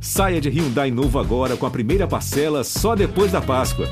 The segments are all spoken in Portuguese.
Saia de Hyundai novo agora com a primeira parcela só depois da Páscoa.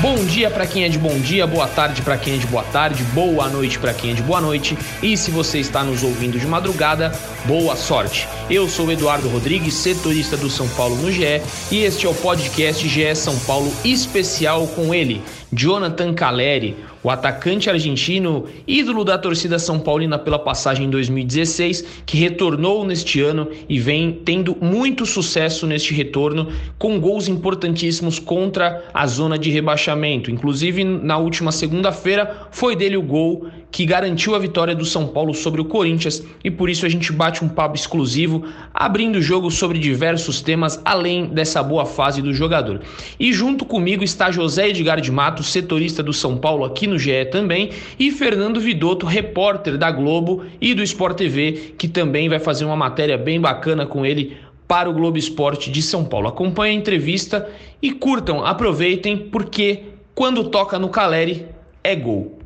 Bom dia para quem é de bom dia, boa tarde para quem é de boa tarde, boa noite para quem é de boa noite. E se você está nos ouvindo de madrugada, boa sorte. Eu sou Eduardo Rodrigues, setorista do São Paulo no GE, e este é o podcast GE São Paulo especial com ele, Jonathan Caleri, o atacante argentino, ídolo da torcida São Paulina pela passagem em 2016, que retornou neste ano e vem tendo muito sucesso neste retorno, com gols importantíssimos contra a zona de rebaixamento. Inclusive, na última segunda-feira, foi dele o gol que garantiu a vitória do São Paulo sobre o Corinthians e por isso a gente bate um papo exclusivo, abrindo o jogo sobre diversos temas além dessa boa fase do jogador. E junto comigo está José Edgar de Matos, setorista do São Paulo aqui no GE também, e Fernando Vidotto, repórter da Globo e do Sport TV, que também vai fazer uma matéria bem bacana com ele para o Globo Esporte de São Paulo. Acompanhe a entrevista e curtam, aproveitem, porque quando toca no Caleri é gol.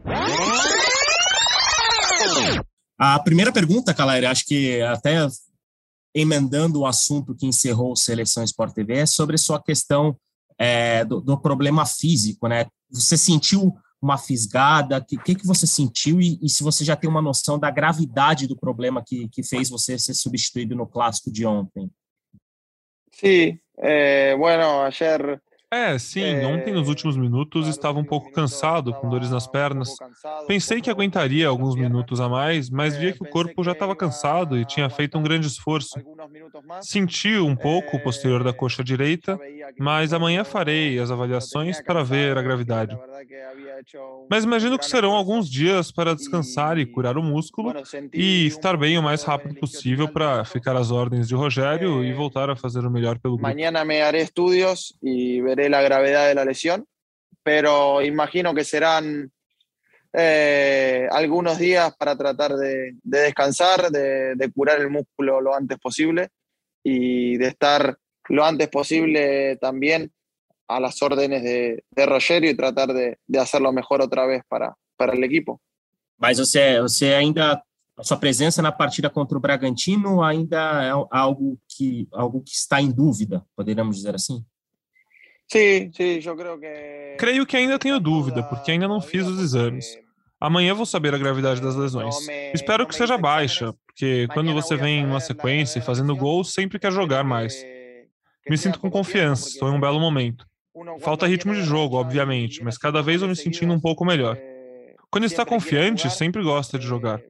A primeira pergunta, Caleri, acho que até emendando o assunto que encerrou o Seleção Sport TV, é sobre sua questão é, do, do, problema físico, né? Você sentiu uma fisgada? O que, que, que, você sentiu? E, e, se você já tem uma noção da gravidade do problema que, que fez você ser substituído no clássico de ontem? Sim, eh, bueno, ayer é, sim, ontem nos últimos minutos estava um pouco cansado, com dores nas pernas. Pensei que aguentaria alguns minutos a mais, mas via que o corpo já estava cansado e tinha feito um grande esforço. Senti um pouco o posterior da coxa direita, mas amanhã farei as avaliações para ver a gravidade. Mas imagino que serão alguns dias para descansar e curar o músculo e estar bem o mais rápido possível para ficar às ordens de Rogério e voltar a fazer o melhor pelo grupo. Amanhã me haré estudos e veré la gravedad de la lesión, pero imagino que serán eh, algunos días para tratar de, de descansar, de, de, curar el músculo lo antes posible y de estar lo antes posible también a las órdenes de, de Rogerio y tratar de, de hacerlo mejor otra vez para, para el equipo. Mas você, você ainda a sua presença na partida contra o Bragantino ainda é algo que algo que está em dúvida, poderíamos dizer assim? Sim, sim, eu creio que. Creio que ainda tenho dúvida, porque ainda não fiz os exames. Amanhã vou saber a gravidade das lesões. Espero que seja baixa, porque quando você vem em uma sequência fazendo gols, sempre quer jogar mais. Me sinto com confiança, estou em um belo momento. Falta ritmo de jogo, obviamente, mas cada vez eu me sentindo um pouco melhor. Quando está confiante, sempre gosta de jogar.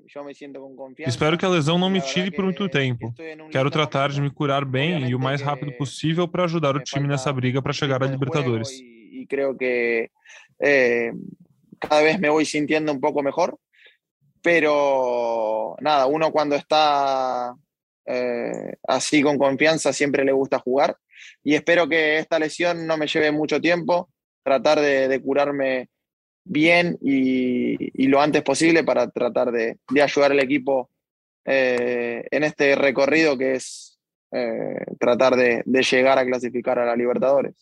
Espero que a lesão não me tire por muito tempo. Quero tratar de me curar bem e o mais rápido possível para ajudar o time nessa briga para chegar à Libertadores. E creio que eh, cada vez me vou sintiendo um pouco melhor, pero nada, uno cuando está eh, así con confianza siempre le gusta jugar y espero que esta lesión no me lleve mucho tiempo, tratar de, de curarme bien y, lo antes posible para tratar de, de ayudar al equipo eh, en este recorrido que es eh, tratar de, de, llegar a clasificar a la Libertadores.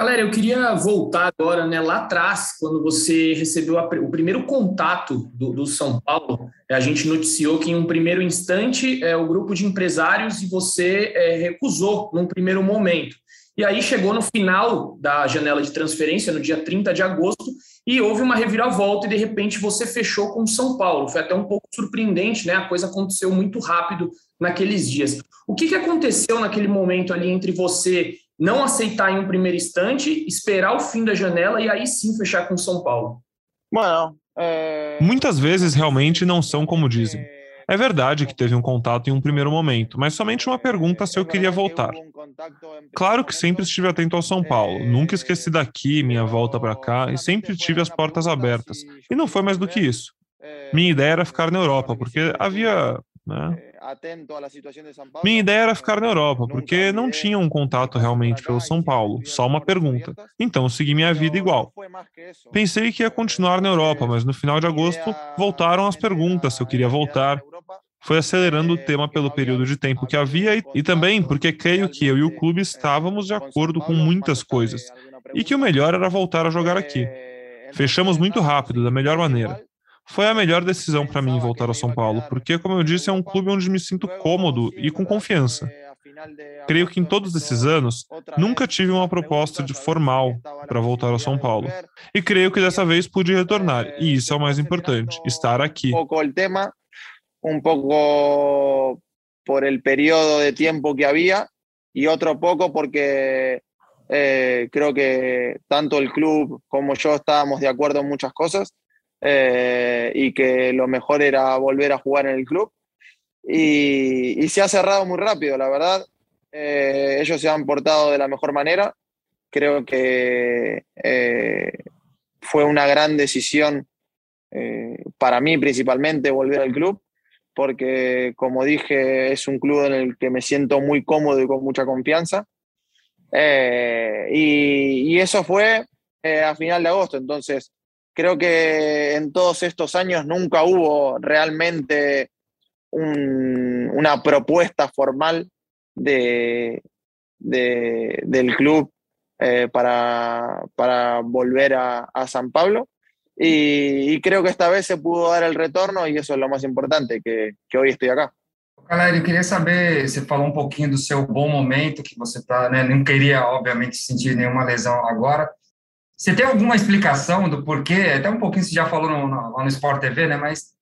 Galera, eu queria voltar agora né, lá atrás, quando você recebeu a, o primeiro contato do, do, São Paulo. A gente noticiou que, em um primeiro instante, é, o grupo de empresários e você é, recusou num primeiro momento. E aí chegou no final da janela de transferência, no dia 30 de agosto, e houve uma reviravolta e de repente você fechou com São Paulo. Foi até um pouco surpreendente, né? A coisa aconteceu muito rápido naqueles dias. O que, que aconteceu naquele momento ali entre você não aceitar em um primeiro instante, esperar o fim da janela e aí sim fechar com São Paulo? Bueno, é... Muitas vezes realmente não são como dizem. É verdade que teve um contato em um primeiro momento, mas somente uma pergunta se eu queria voltar. Claro que sempre estive atento ao São Paulo, nunca esqueci daqui, minha volta para cá, e sempre tive as portas abertas. E não foi mais do que isso. Minha ideia era ficar na Europa, porque havia. Né? Minha ideia era ficar na Europa, porque não tinha um contato realmente pelo São Paulo, só uma pergunta. Então segui minha vida igual. Pensei que ia continuar na Europa, mas no final de agosto voltaram as perguntas se eu queria voltar, foi acelerando o tema pelo período de tempo que havia e, e, também porque creio que eu e o clube estávamos de acordo com muitas coisas e que o melhor era voltar a jogar aqui. Fechamos muito rápido, da melhor maneira. Foi a melhor decisão para mim voltar ao São Paulo, porque, como eu disse, é um clube onde me sinto cômodo e com confiança. Creio que em todos esses anos nunca tive uma proposta de formal para voltar ao São Paulo. E creio que dessa vez pude retornar, e isso é o mais importante, estar aqui. Um pouco o tema, um pouco por el período de tempo que havia e outro pouco porque eh, creo que tanto el club como yo estábamos de acuerdo en muchas cosas eh, y que lo mejor era volver a jugar en el club. Y, se ha cerrado muy rápido, la verdad. Eh, ellos se han portado de la mejor manera. Creo que eh, fue una gran decisión para mí principalmente volver al club, porque como dije, es un club en el que me siento muy cómodo y con mucha confianza. y, eso fue a final de agosto, entonces creo que en todos estos años nunca hubo realmente una propuesta formal de, del club eh, para, para, volver a, San Pablo. Y, creo que esta vez se pudo dar el retorno y eso es lo más importante, que, que hoy estoy acá. Galera, quería saber, você falou um pouquinho do seu bom momento, que você está, né? Não queria, obviamente, sentir nenhuma lesão agora. Você tem alguma explicação do porquê? Até um pouquinho você já falou no, no, lá no Sport TV, né? Mas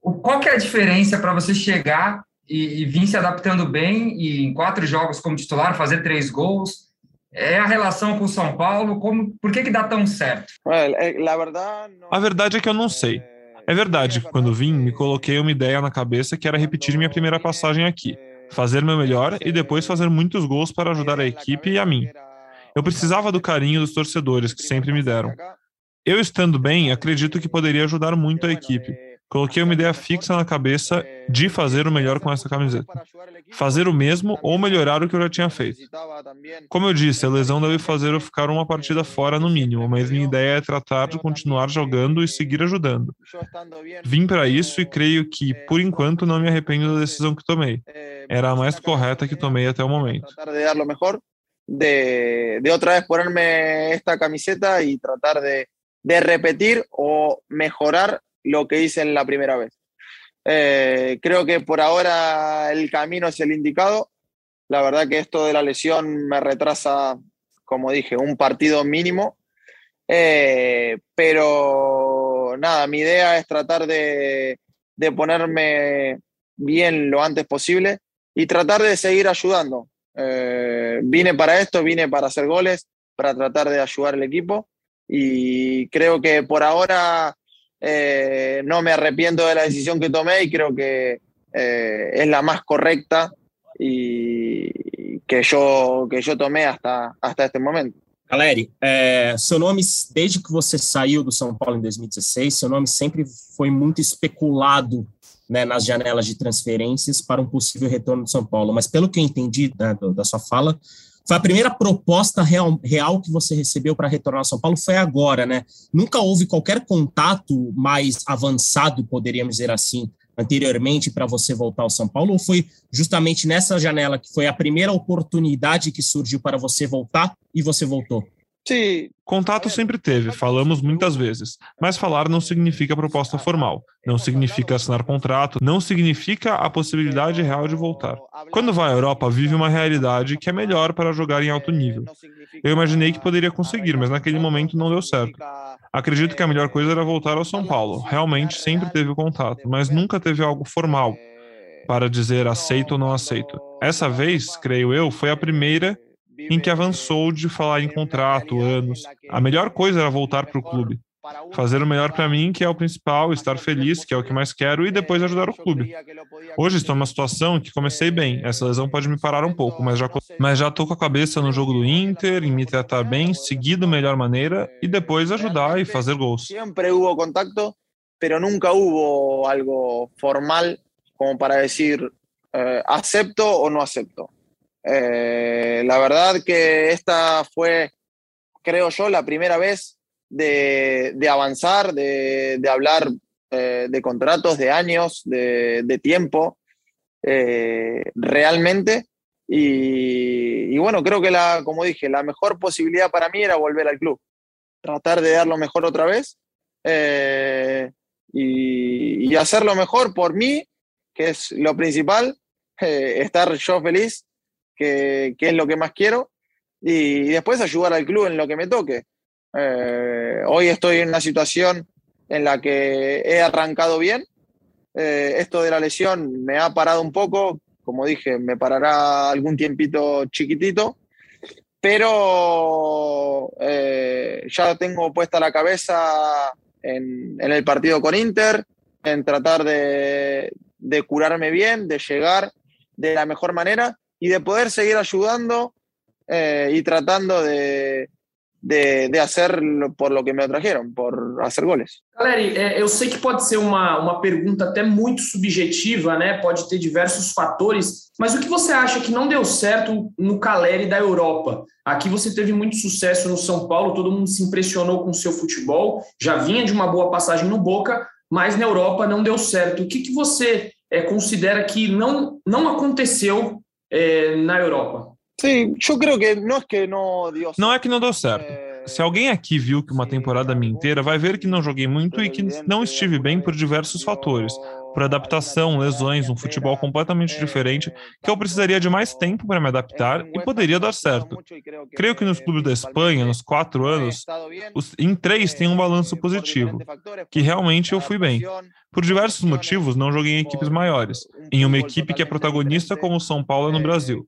o, qual que é a diferença para você chegar e, e vir se adaptando bem e em quatro jogos como titular, fazer três gols? É a relação com o São Paulo? Como, por que, que dá tão certo? A verdade é que eu não sei. É verdade que quando vim, me coloquei uma ideia na cabeça que era repetir minha primeira passagem aqui, fazer meu melhor e depois fazer muitos gols para ajudar a equipe e a mim. Eu precisava do carinho dos torcedores que sempre me deram. Eu estando bem, acredito que poderia ajudar muito a equipe. Coloquei uma ideia fixa na cabeça de fazer o melhor com essa camiseta. Fazer o mesmo ou melhorar o que eu já tinha feito. Como eu disse, a lesão deve fazer eu ficar uma partida fora no mínimo, mas minha ideia é tratar de continuar jogando e seguir ajudando. Vim para isso e creio que, por enquanto, não me arrependo da decisão que tomei. Era a mais correta que tomei até o momento. De, otra vez ponerme esta camiseta y tratar de, repetir o mejorar lo que hice en la primera vez. Eh, creo que por ahora el camino es el indicado. La verdad que esto de la lesión me retrasa, como dije, un partido mínimo. Eh, pero nada, mi idea es tratar de, de ponerme bien lo antes posible y tratar de seguir ayudando. Eh, vine para esto, vine para hacer goles, para tratar de ayudar al equipo y creo que por ahora eh, no me arrepiento de la decisión que tomé y creo que eh, es la más correcta y que yo, que yo tomé hasta, hasta este momento. Caleri, é, seu desde que você saiu do São Paulo em 2016, seu nome sempre foi muito especulado né, nas janelas de transferências para um possível retorno de São Paulo. Mas pelo que eu entendi né, da sua fala, foi a primeira proposta real, real que você recebeu para retornar a São Paulo foi agora, né? Nunca houve qualquer contato mais avançado, poderíamos dizer assim, anteriormente para você voltar ao São Paulo? Ou foi justamente nessa janela que foi a primeira oportunidade que surgiu para você voltar e você voltou? Sim. Contato sempre teve, falamos muitas vezes, mas falar não significa proposta formal, não significa assinar contrato, não significa a possibilidade real de voltar. Quando vai à Europa, vive uma realidade que é melhor para jogar em alto nível. Eu imaginei que poderia conseguir, mas naquele momento não deu certo. Acredito que a melhor coisa era voltar ao São Paulo. Realmente sempre teve contato, mas nunca teve algo formal para dizer aceito ou não aceito. Essa vez, creio eu, foi a primeira em que avançou de falar em contrato, anos. A melhor coisa era voltar para o clube. Fazer o melhor para mim, que é o principal, estar feliz, que é o que mais quero, e depois ajudar o clube. Hoje estou numa situação que comecei bem. Essa lesão pode me parar um pouco, mas já, mas já estou com a cabeça no jogo do Inter, em me tratar bem, seguir da melhor maneira e depois ajudar e fazer gols. Sempre houve contato, mas nunca houve algo formal como para dizer eh, acepto ou não acepto. Eh, la verdad que esta fue, creo yo, la primera vez de, avanzar, de, hablar eh, de contratos, de años, de, tiempo, eh, realmente. Y, bueno, creo que la, como dije, la mejor posibilidad para mí era volver al club, tratar de dar lo mejor otra vez eh, y, y, hacer lo mejor por mí, que es lo principal, eh, estar yo feliz, que, que, es lo que más quiero, y, después ayudar al club en lo que me toque. Eh, hoy estoy en una situación en la que he arrancado bien. Eh, esto de la lesión me ha parado un poco, como dije, me parará algún tiempito chiquitito, pero eh, ya tengo puesta la cabeza en, el partido con Inter, en tratar de curarme bien, de llegar de la mejor manera y de poder seguir ayudando eh, y tratando de, de, de hacer por lo que me trajeron, por hacer goles. Galeri, é, eu sei que pode ser uma, uma pergunta até muito subjetiva, né? Pode ter diversos fatores, mas o que você acha que não deu certo no Caleri da Europa? Aqui você teve muito sucesso no São Paulo, todo mundo se impressionou com o seu futebol, já vinha de uma boa passagem no Boca, mas na Europa não deu certo. O que, que você é, considera que não, não aconteceu é, na Europa? Sí, yo creo que no es que no dio Não é que não deu certo. Se alguém aqui viu que uma temporada minha inteira, vai ver que não joguei muito e que não estive bem por diversos fatores por adaptação, lesões, um futebol completamente diferente, que eu precisaria de mais tempo para me adaptar e poderia dar certo. Creio que nos clubes da Espanha, nos quatro anos, os, em três tem um balanço positivo, que realmente eu fui bem. Por diversos motivos, não joguei em equipes maiores, em uma equipe que é protagonista como o São Paulo no Brasil.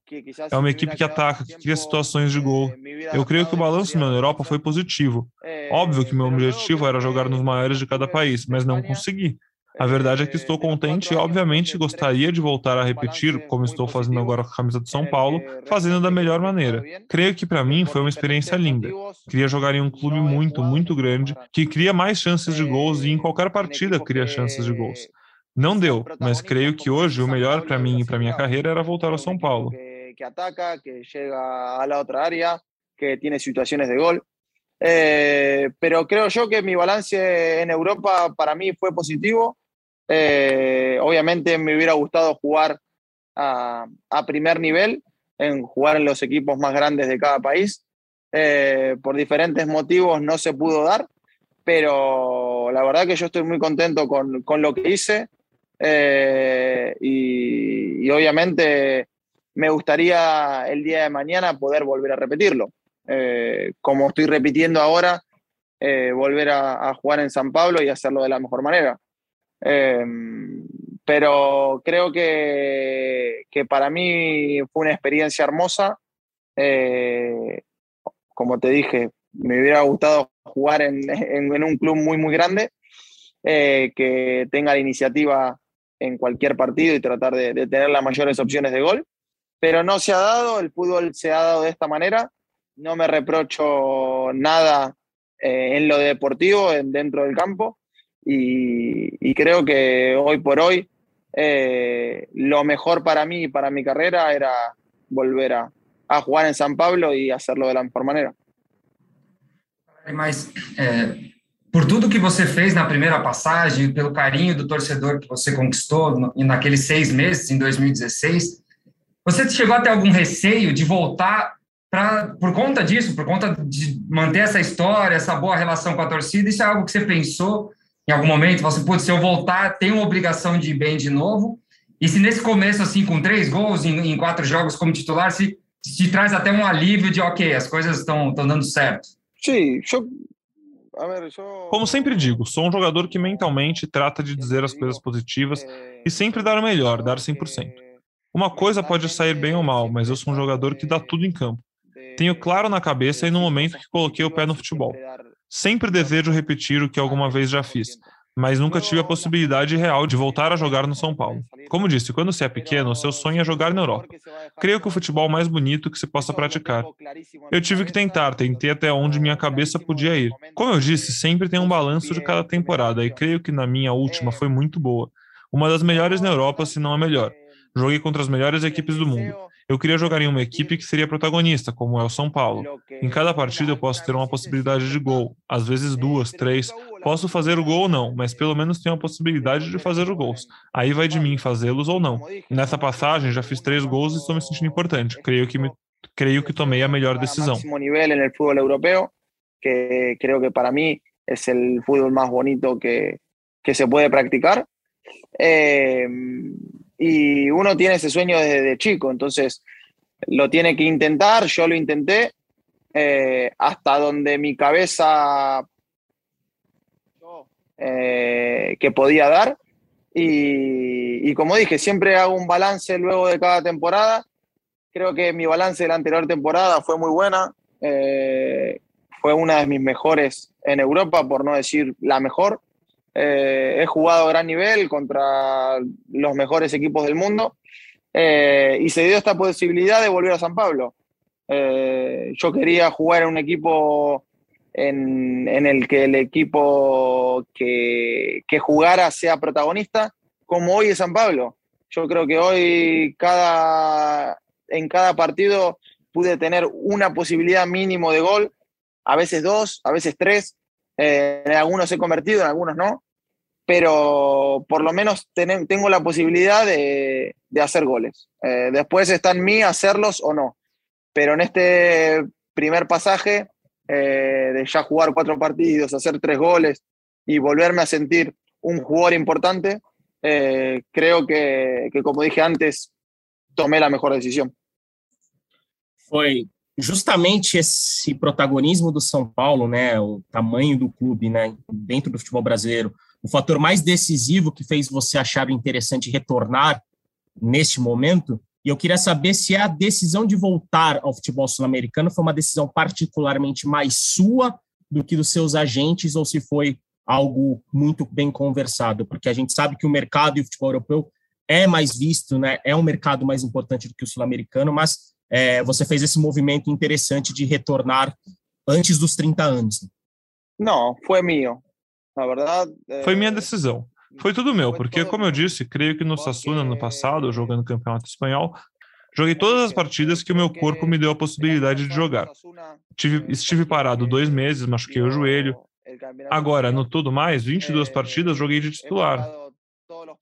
É uma equipe que ataca, que cria situações de gol. Eu creio que o balanço meu na Europa foi positivo. Óbvio que meu objetivo era jogar nos maiores de cada país, mas não consegui. A verdade é que estou contente e, obviamente, gostaria de voltar a repetir, como estou fazendo agora com a camisa do São Paulo, fazendo da melhor maneira. Creio que para mim foi uma experiência linda. Queria jogar em um clube muito, muito grande, que cria mais chances de gols e em qualquer partida cria chances de gols. Não deu, mas creio que hoje o melhor para mim e para minha carreira era voltar ao São Paulo. Que ataca, que chega la outra área, que tem situações de gol. Eh, pero creo yo que mi balance en Europa para mí fue positivo. Eh, obviamente me hubiera gustado jugar a, primer nivel, en jugar en los equipos más grandes de cada país. Eh, por diferentes motivos no se pudo dar, pero la verdad que yo estoy muy contento con, con lo que hice eh, y, obviamente me gustaría el día de mañana poder volver a repetirlo. Como estoy repitiendo ahora, volver a, a jugar en San Pablo y hacerlo de la mejor manera. Eh, pero creo que, que, para mí fue una experiencia hermosa. Eh, como te dije, me hubiera gustado jugar en, en, en un club muy, muy grande, eh, que tenga la iniciativa en cualquier partido y tratar de, de, tener las mayores opciones de gol. Pero no se ha dado, el fútbol se ha dado de esta manera. No me reprocho nada eh, en lo deportivo, en, dentro del campo. Y, y, creo que hoy por hoy eh, lo mejor para mí y para mi carrera era volver a, a, jugar en San Pablo y hacerlo de la mejor manera. Mas é, por tudo que você fez na primeira passagem, pelo carinho do torcedor que você conquistou no, naqueles seis meses, em 2016, você chegou a ter algum receio de voltar pra, por conta disso, por conta de manter essa história, essa boa relação com a torcida? Isso é algo que você pensou em algum momento, você putz, se eu voltar, tenho uma obrigação de ir bem de novo. E se nesse começo, assim, com três gols em, em quatro jogos como titular, se, traz até um alívio de, ok, as coisas estão dando certo. Sim, eu... Como sempre digo, sou um jogador que mentalmente trata de dizer as coisas positivas e sempre dar o melhor, dar 100%. Uma coisa pode sair bem ou mal, mas eu sou um jogador que dá tudo em campo. Tenho claro na cabeça e no momento que coloquei o pé no futebol. Sempre desejo repetir o que alguma vez já fiz, mas nunca tive a possibilidade real de voltar a jogar no São Paulo. Como disse, quando se é pequeno, seu sonho é jogar na Europa. Creio que o futebol mais bonito que se possa praticar. Eu tive que tentar, tentei até onde minha cabeça podia ir. Como eu disse, sempre tem um balanço de cada temporada e creio que na minha última foi muito boa. Uma das melhores na Europa, se não a melhor. Joguei contra as melhores equipes do mundo. Eu queria jogar em uma equipe que seria protagonista, como é o São Paulo. Em cada partida eu posso ter uma possibilidade de gol, às vezes duas, três. Posso fazer o gol ou não, mas pelo menos tenho a possibilidade de fazer os gols. Aí vai de mim fazê-los ou não. Nessa passagem já fiz três gols e estou me sentindo importante. Creio que me, creio que tomei a melhor decisão. nível no futebol europeu, que creio que para mim es el fútbol más bonito que, que se puede practicar. Eh, y uno tiene ese sueño desde chico, entonces lo tiene que intentar, yo lo intenté, eh, hasta donde mi cabeza eh, que podía dar. Y, y, como dije, siempre hago un balance luego de cada temporada. Creo que mi balance de la anterior temporada fue muy buena. fue una de mis mejores en Europa, por no decir la mejor. Eh, he jugado a gran nivel contra los mejores equipos del mundo eh, y se dio esta posibilidad de volver a San Pablo. Eh, yo quería jugar en un equipo en, el que el equipo que, que, jugara sea protagonista, como hoy es San Pablo. Yo creo que hoy cada, en cada partido pude tener una posibilidad mínimo de gol, a veces dos, a veces tres. En algunos he convertido, en algunos no pero por lo menos tengo la posibilidad de, hacer goles. Eh, después está en mí hacerlos o no. Pero en este primer pasaje, eh, de ya jugar cuatro partidos, hacer tres goles y volverme a sentir un jugador importante, eh, creo que, como dije antes, tomé la mejor decisión. Foi justamente esse protagonismo do São Paulo, né, o tamanho do clube, né, dentro do futebol brasileiro, o fator mais decisivo que fez você achar interessante retornar neste momento. E eu queria saber se a decisão de voltar ao futebol sul-americano foi uma decisão particularmente mais sua do que dos seus agentes ou se foi algo muito bem conversado, porque a gente sabe que o mercado e o futebol europeu é mais visto, né? É um mercado mais importante do que o sul-americano, mas é, você fez esse movimento interessante de retornar antes dos 30 anos. Não, foi meu. Foi minha decisão. Foi tudo meu, porque, como eu disse, creio que no Sassuna, no passado, jogando campeonato espanhol, joguei todas as partidas que o meu corpo me deu a possibilidade de jogar. Tive, estive parado dois meses, machuquei o joelho. Agora, no tudo mais, 22 partidas joguei de titular.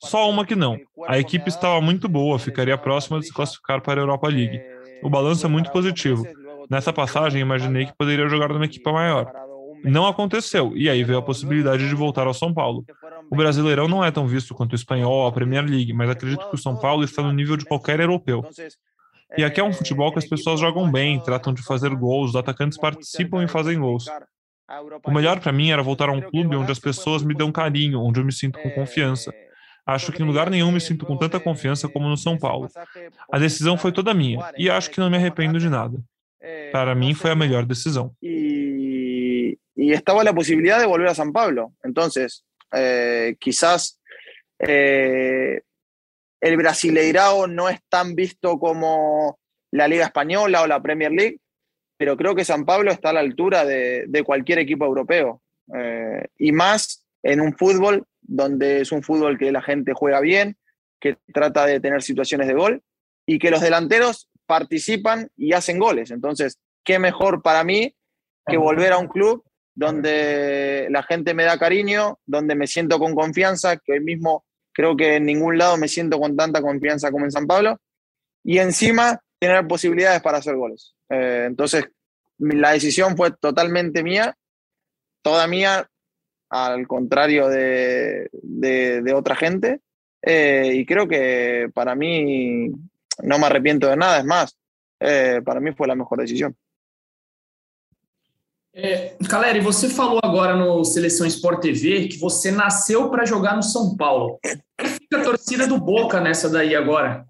Só uma que não. A equipe estava muito boa, ficaria próxima de se classificar para a Europa League. O balanço é muito positivo. Nessa passagem, imaginei que poderia jogar numa equipe maior. Não aconteceu, e aí veio a possibilidade de voltar ao São Paulo. O Brasileirão não é tão visto quanto o espanhol, a Premier League, mas acredito que o São Paulo está no nível de qualquer europeu. E aqui é um futebol que as pessoas jogam bem, tratam de fazer gols, os atacantes participam e fazem gols. O melhor para mim era voltar a um clube onde as pessoas me dão carinho, onde eu me sinto com confiança. Acho que em lugar nenhum me sinto com tanta confiança como no São Paulo. A decisão foi toda minha, e acho que não me arrependo de nada. Para mim foi a melhor decisão. y estaba la posibilidad de volver a San Pablo. Entonces, eh, quizás eh, el Brasileirao no es tan visto como la Liga Española o la Premier League, pero creo que San Pablo está a la altura de, cualquier equipo europeo. Eh, y más en un fútbol donde es un fútbol que la gente juega bien, que trata de tener situaciones de gol y que los delanteros participan y hacen goles. Entonces, qué mejor para mí que volver a un club donde la gente me da cariño, donde me siento con confianza, que hoy mismo creo que en ningún lado me siento con tanta confianza como en San Pablo, y encima tener posibilidades para hacer goles. Eh, entonces, la decisión fue totalmente mía, toda mía, al contrario de, de, otra gente, eh, y creo que para mí no me arrepiento de nada, es más, eh, para mí fue la mejor decisión. É, Caleri, você falou agora no Seleção Sport TV que você nasceu para jogar no São Paulo. Como fica a torcida do Boca nessa daí agora?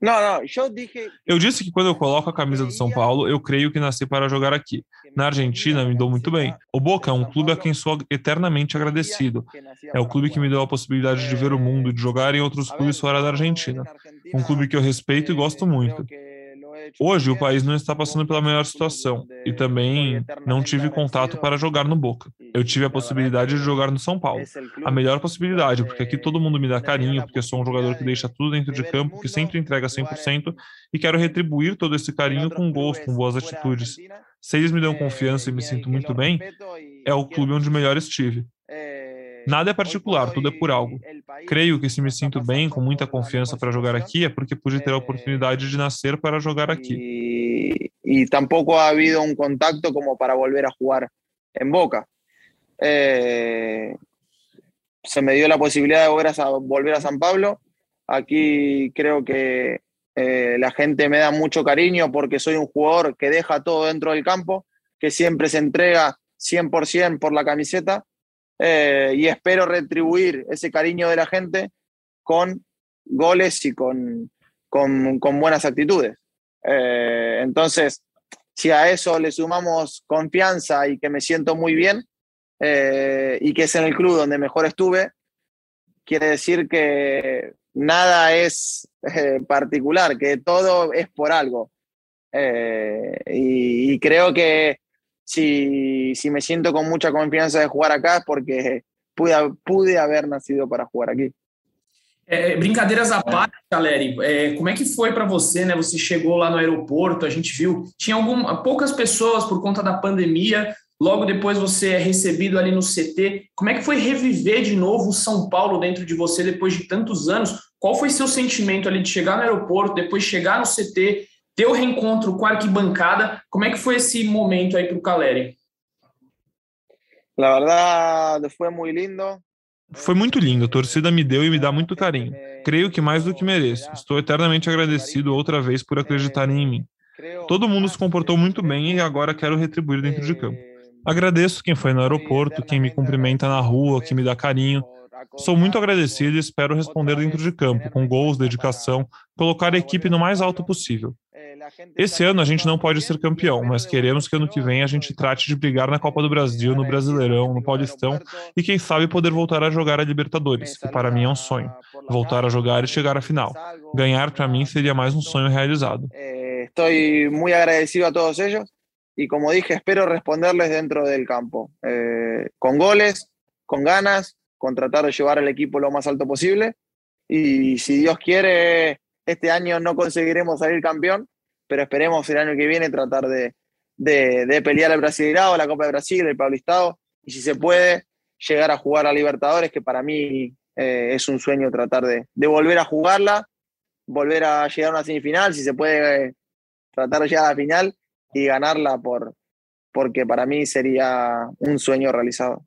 Não, não, eu disse... Eu disse que quando eu coloco a camisa do São Paulo, eu creio que nasci para jogar aqui. Na Argentina, me dou muito bem. O Boca é um clube a quem sou eternamente agradecido. É o clube que me deu a possibilidade de ver o mundo, de jogar em outros clubes fora da Argentina. Um clube que eu respeito e gosto muito. Hoje o país não está passando pela melhor situação e também não tive contato para jogar no Boca. Eu tive a possibilidade de jogar no São Paulo. A melhor possibilidade, porque aqui todo mundo me dá carinho, porque sou um jogador que deixa tudo dentro de campo, que sempre entrega 100% e quero retribuir todo esse carinho com gols, com boas atitudes. Se eles me dão confiança e me sinto muito bem, é o clube onde melhor estive. Nada é particular, tudo é por algo. Creio que se me sinto bem, com muita confiança para jogar aqui, é porque pude ter a oportunidade de nascer para jogar aqui. E, tampouco ha havido um contato como para volver a jogar em Boca. eh, se me dio la posibilidad de volver a, volver a San Pablo. Aquí creo que eh, la gente me da mucho cariño porque soy un jugador que deja todo dentro del campo, que siempre se entrega 100% por la camiseta eh, y espero retribuir ese cariño de la gente con goles y con, con, buenas actitudes. Eh, entonces, si a eso le sumamos confianza y que me siento muy bien y que es en el club donde mejor estuve, quiere decir que nada es eh, particular, que todo es por algo. Eh, y, creo que si, si, me siento con mucha confianza de jugar acá porque pude, pude haber nacido para jugar aqui. É, brincadeiras à parte, Caleri, é, como é que foi para você, né? Você chegou lá no aeroporto, a gente viu, tinha algum, poucas pessoas por conta da pandemia, Logo depois você é recebido ali no CT. Como é que foi reviver de novo o São Paulo dentro de você depois de tantos anos? Qual foi seu sentimento ali de chegar no aeroporto, depois chegar no CT, ter o reencontro com a arquibancada? Como é que foi esse momento aí para o Caleri? La verdad, foi muito lindo. Foi muito lindo, a torcida me deu e me dá muito carinho. Creio que mais do que mereço. Estou eternamente agradecido outra vez por acreditarem em mim. Todo mundo se comportou muito bem e agora quero retribuir dentro de campo. Agradeço quem foi no aeroporto, quem me cumprimenta na rua, quem me dá carinho. Sou muito agradecido e espero responder dentro de campo, com gols, dedicação, colocar a equipe no mais alto possível. Esse ano a gente não pode ser campeão, mas queremos que ano que vem a gente trate de brigar na Copa do Brasil, no Brasileirão, no Paulistão e quem sabe poder voltar a jogar a Libertadores, que para mim é um sonho. Voltar a jogar e chegar à final. Ganhar para mim seria mais um sonho realizado. Estou muito agradecido a todos eles y como dije, espero responderles dentro del campo, eh, con goles, con ganas, con tratar de llevar al equipo lo más alto posible. Y si Dios quiere, este año no conseguiremos salir campeón, pero esperemos el año que viene tratar de, de, pelear el Brasileirado, la Copa de Brasil, el Paulistado, y si se puede, llegar a jugar a Libertadores, que para mí eh, es un sueño tratar de, de, volver a jugarla, volver a llegar a una semifinal, si se puede eh, tratar de llegar a la final y ganarla por, porque para mí sería um sonho realizado.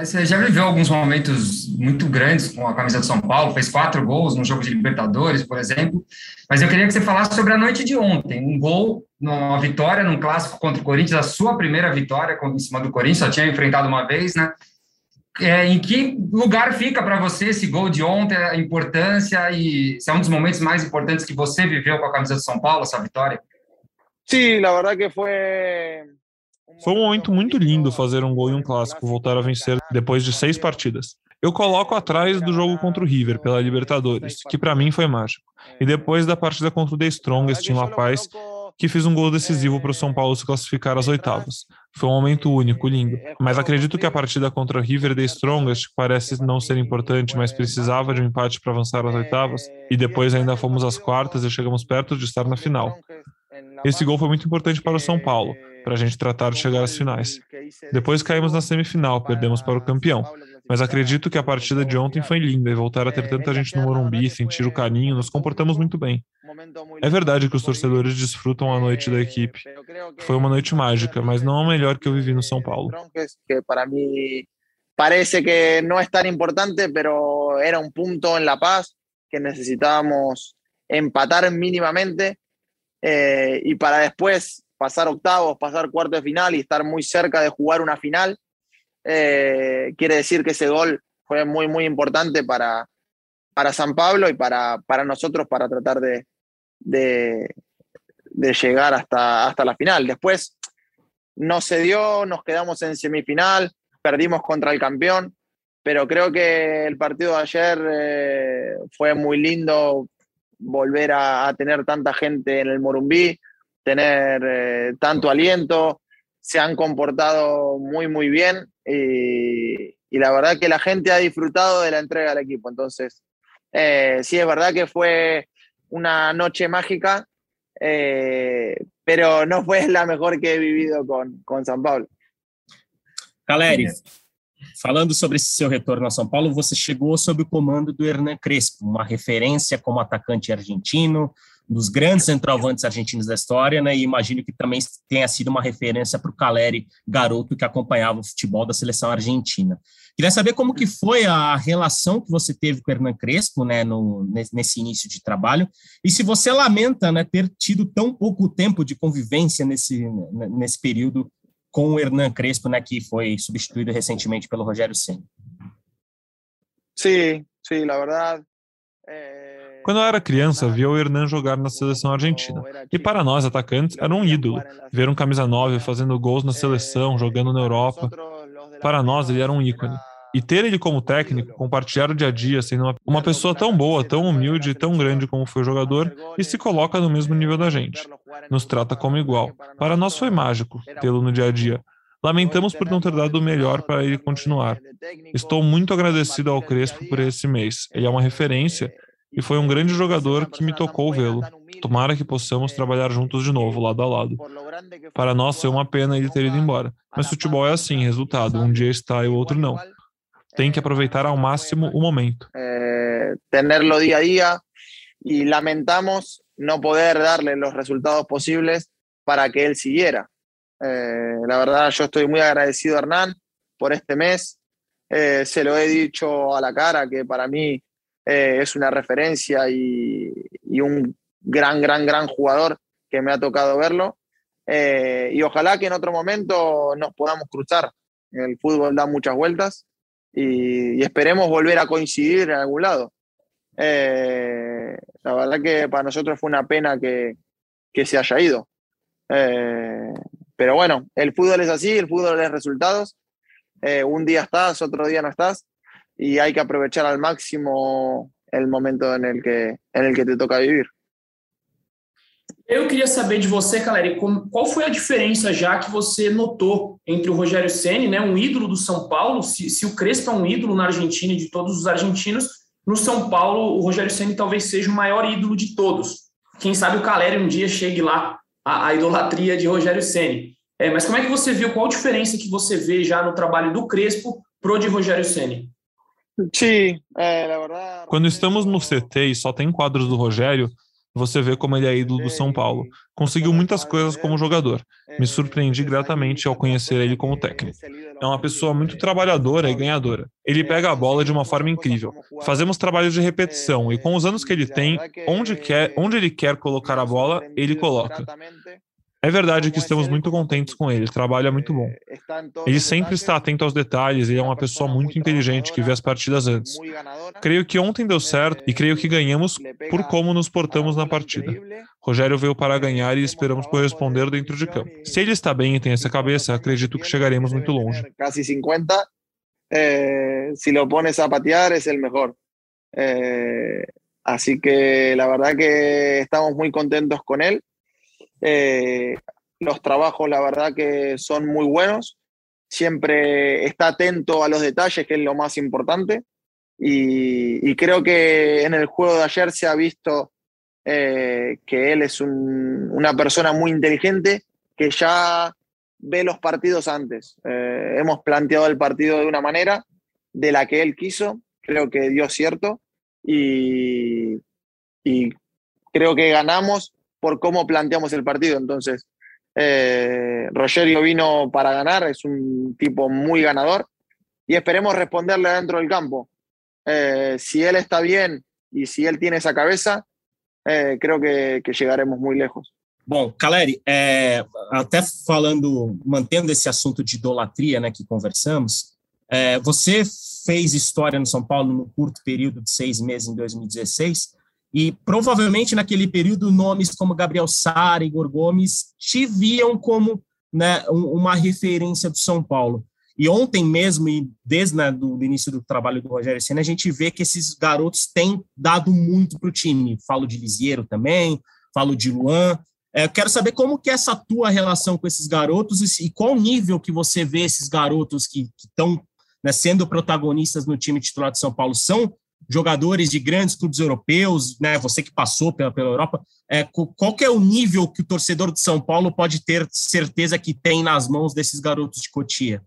Você já viveu alguns momentos muito grandes com a camisa de São Paulo, fez quatro gols no jogo de Libertadores, por exemplo, mas eu queria que você falasse sobre a noite de ontem. Um gol, uma vitória num clássico contra o Corinthians, a sua primeira vitória em cima do Corinthians, só tinha enfrentado uma vez, né? É, em que lugar fica para você esse gol de ontem, a importância e se é um dos momentos mais importantes que você viveu com a camisa de São Paulo, essa vitória? Sim, a verdade que foi. Foi um momento muito lindo fazer um gol em um clássico, voltar a vencer depois de seis partidas. Eu coloco atrás do jogo contra o River pela Libertadores, que para mim foi mágico. E depois da partida contra o The Strongest em La Paz, que fiz um gol decisivo para o São Paulo se classificar às oitavas. Foi um momento único, lindo. Mas acredito que a partida contra o River The Strongest, que parece não ser importante, mas precisava de um empate para avançar às oitavas, e depois ainda fomos às quartas e chegamos perto de estar na final. Esse gol foi muito importante para o São Paulo, para a gente tratar de chegar às finais. Depois caímos na semifinal, perdemos para o campeão. Mas acredito que a partida de ontem foi linda e voltar a ter tanta gente no Morumbi, sentir o carinho, nos comportamos muito bem. É verdade que os torcedores desfrutam a noite da equipe. Foi uma noite mágica, mas não a melhor que eu vivi no São Paulo. Para mim parece que não é tão importante, mas era um ponto em La Paz que necessitávamos empatar minimamente Eh, y para después pasar octavos, pasar cuarto de final y estar muy cerca de jugar una final, eh, quiere decir que ese gol fue muy, muy importante para, para San Pablo y para, para nosotros para tratar de, de, llegar hasta, hasta la final. Después no se dio, nos quedamos en semifinal, perdimos contra el campeón, pero creo que el partido de ayer eh, fue muy lindo, volver a, tener tanta gente en el Morumbí, tener eh, tanto aliento, se han comportado muy, muy bien y, la verdad que la gente ha disfrutado de la entrega al equipo. Entonces, eh, sí, es verdad que fue una noche mágica, eh, pero no fue la mejor que he vivido con, con San Pablo. Caleri, Falando sobre esse seu retorno a São Paulo, você chegou sob o comando do Hernan Crespo, uma referência como atacante argentino, dos grandes centroavantes argentinos da história, né? E imagino que também tenha sido uma referência para o Caleri, garoto que acompanhava o futebol da seleção argentina. Queria saber como que foi a relação que você teve com o Hernan Crespo, né, no, nesse início de trabalho, e se você lamenta, né, ter tido tão pouco tempo de convivência nesse, nesse período com o Hernan Crespo, né, que foi substituído recentemente pelo Rogério Senna. Sim, sim, la verdad. Quando eu era criança, via o Hernan jogar na seleção argentina. E para nós, atacantes, era um ídolo. Ver um camisa 9 fazendo gols na seleção, jogando na Europa. Para nós, ele era um ícone. E ter ele como técnico, compartilhar o dia a dia, sendo uma, uma pessoa tão boa, tão humilde e tão grande como foi o jogador, e se coloca no mesmo nível da gente. Nos trata como igual. Para nós foi mágico tê-lo no dia a dia. Lamentamos por não ter dado o melhor para ele continuar. Estou muito agradecido ao Crespo por esse mês. Ele é uma referência e foi um grande jogador que me tocou vê-lo. Tomara que possamos trabalhar juntos de novo, lado a lado. Para nós foi uma pena ele ter ido embora, mas futebol é assim, resultado. Um dia está e o outro não. Tem que aproveitar ao máximo o momento. Eh, tenerlo dia a dia e lamentamos não poder darle os resultados possíveis para que ele siguiera. Eh, la verdad, yo estoy muy agradecido a Hernán por este mes. Eh, se lo he dicho a la cara que para mí es una referencia y, y, un gran, gran, gran jugador que me ha tocado verlo. Y ojalá que en otro momento nos podamos cruzar. El fútbol da muchas vueltas y, esperemos volver a coincidir en algún lado. Eh, la verdad que para nosotros fue una pena que, que se haya ido. Eh, pero bueno, el fútbol es así, el fútbol es resultados. Eh, un día estás, otro día no estás, y hay que aprovechar al máximo el momento en el que, en el que te toca vivir. Eu queria saber de você, Caleri, qual foi a diferença já que você notou entre o Rogério Ceni, né, um ídolo do São Paulo, se, se, o Crespo é um ídolo na Argentina e de todos os argentinos, no São Paulo o Rogério Ceni talvez seja o maior ídolo de todos. Quem sabe o Caleri um dia chegue lá a, a idolatria de Rogério Ceni. É, mas como é que você viu, qual a diferença que você vê já no trabalho do Crespo pro de Rogério Ceni? Sim, é, na verdade... Quando estamos no CT e só tem quadros do Rogério, você vê como ele é ídolo do São Paulo. Conseguiu muitas coisas como jogador. Me surpreendi gratamente ao conhecer ele como técnico. É uma pessoa muito trabalhadora e ganhadora. Ele pega a bola de uma forma incrível. Fazemos trabalhos de repetição e com os anos que ele tem, onde, quer, onde ele quer colocar a bola, ele coloca. É verdade que estamos muito contentes com ele, o trabalho é muito bom. Ele sempre está atento aos detalhes e é uma pessoa muito inteligente que vê as partidas antes. Creio que ontem deu certo e creio que ganhamos por como nos portamos na partida. Rogério veio para ganhar e esperamos corresponder dentro de campo. Se ele está bem e tem essa cabeça, acredito que chegaremos muito longe. Quase 50. Eh, si lo pones a patear, es el mejor. Eh, así que la verdad que estamos muy contentos con él. Eh, los trabajos, la verdad que son muy buenos. Siempre está atento a los detalles, que es lo más importante. Y, creo que en el juego de ayer se ha visto eh, que él es un, una persona muy inteligente que ya ve los partidos antes. Eh, hemos planteado el partido de una manera de la que él quiso, creo que dio cierto y creo que ganamos por cómo planteamos el partido. Entonces, eh, Rogerio vino para ganar, es un tipo muy ganador y esperemos responderle dentro del campo. Eh, si él está bien e se ele tem essa cabeça, é, creio que, que chegaremos muito lejos. Bom, Caleri, é, até falando, mantendo esse assunto de idolatria né, que conversamos, é, você fez história no São Paulo no curto período de seis meses em 2016, e provavelmente naquele período nomes como Gabriel Sara Igor Gomes te viam como né, uma referência do São Paulo. E ontem mesmo, e desde né, do, início do trabalho do Rogério Senna, a gente vê que esses garotos têm dado muito para o time. Falo de Lisieiro também, falo de Luan. É, quero saber como que é essa tua relação com esses garotos e, e qual nível que você vê esses garotos que estão né, sendo protagonistas no time titular de São Paulo. São jogadores de grandes clubes europeus, né? Você que passou pela, pela Europa, é, qual que é o nível que o torcedor de São Paulo pode ter certeza que tem nas mãos desses garotos de Cotia?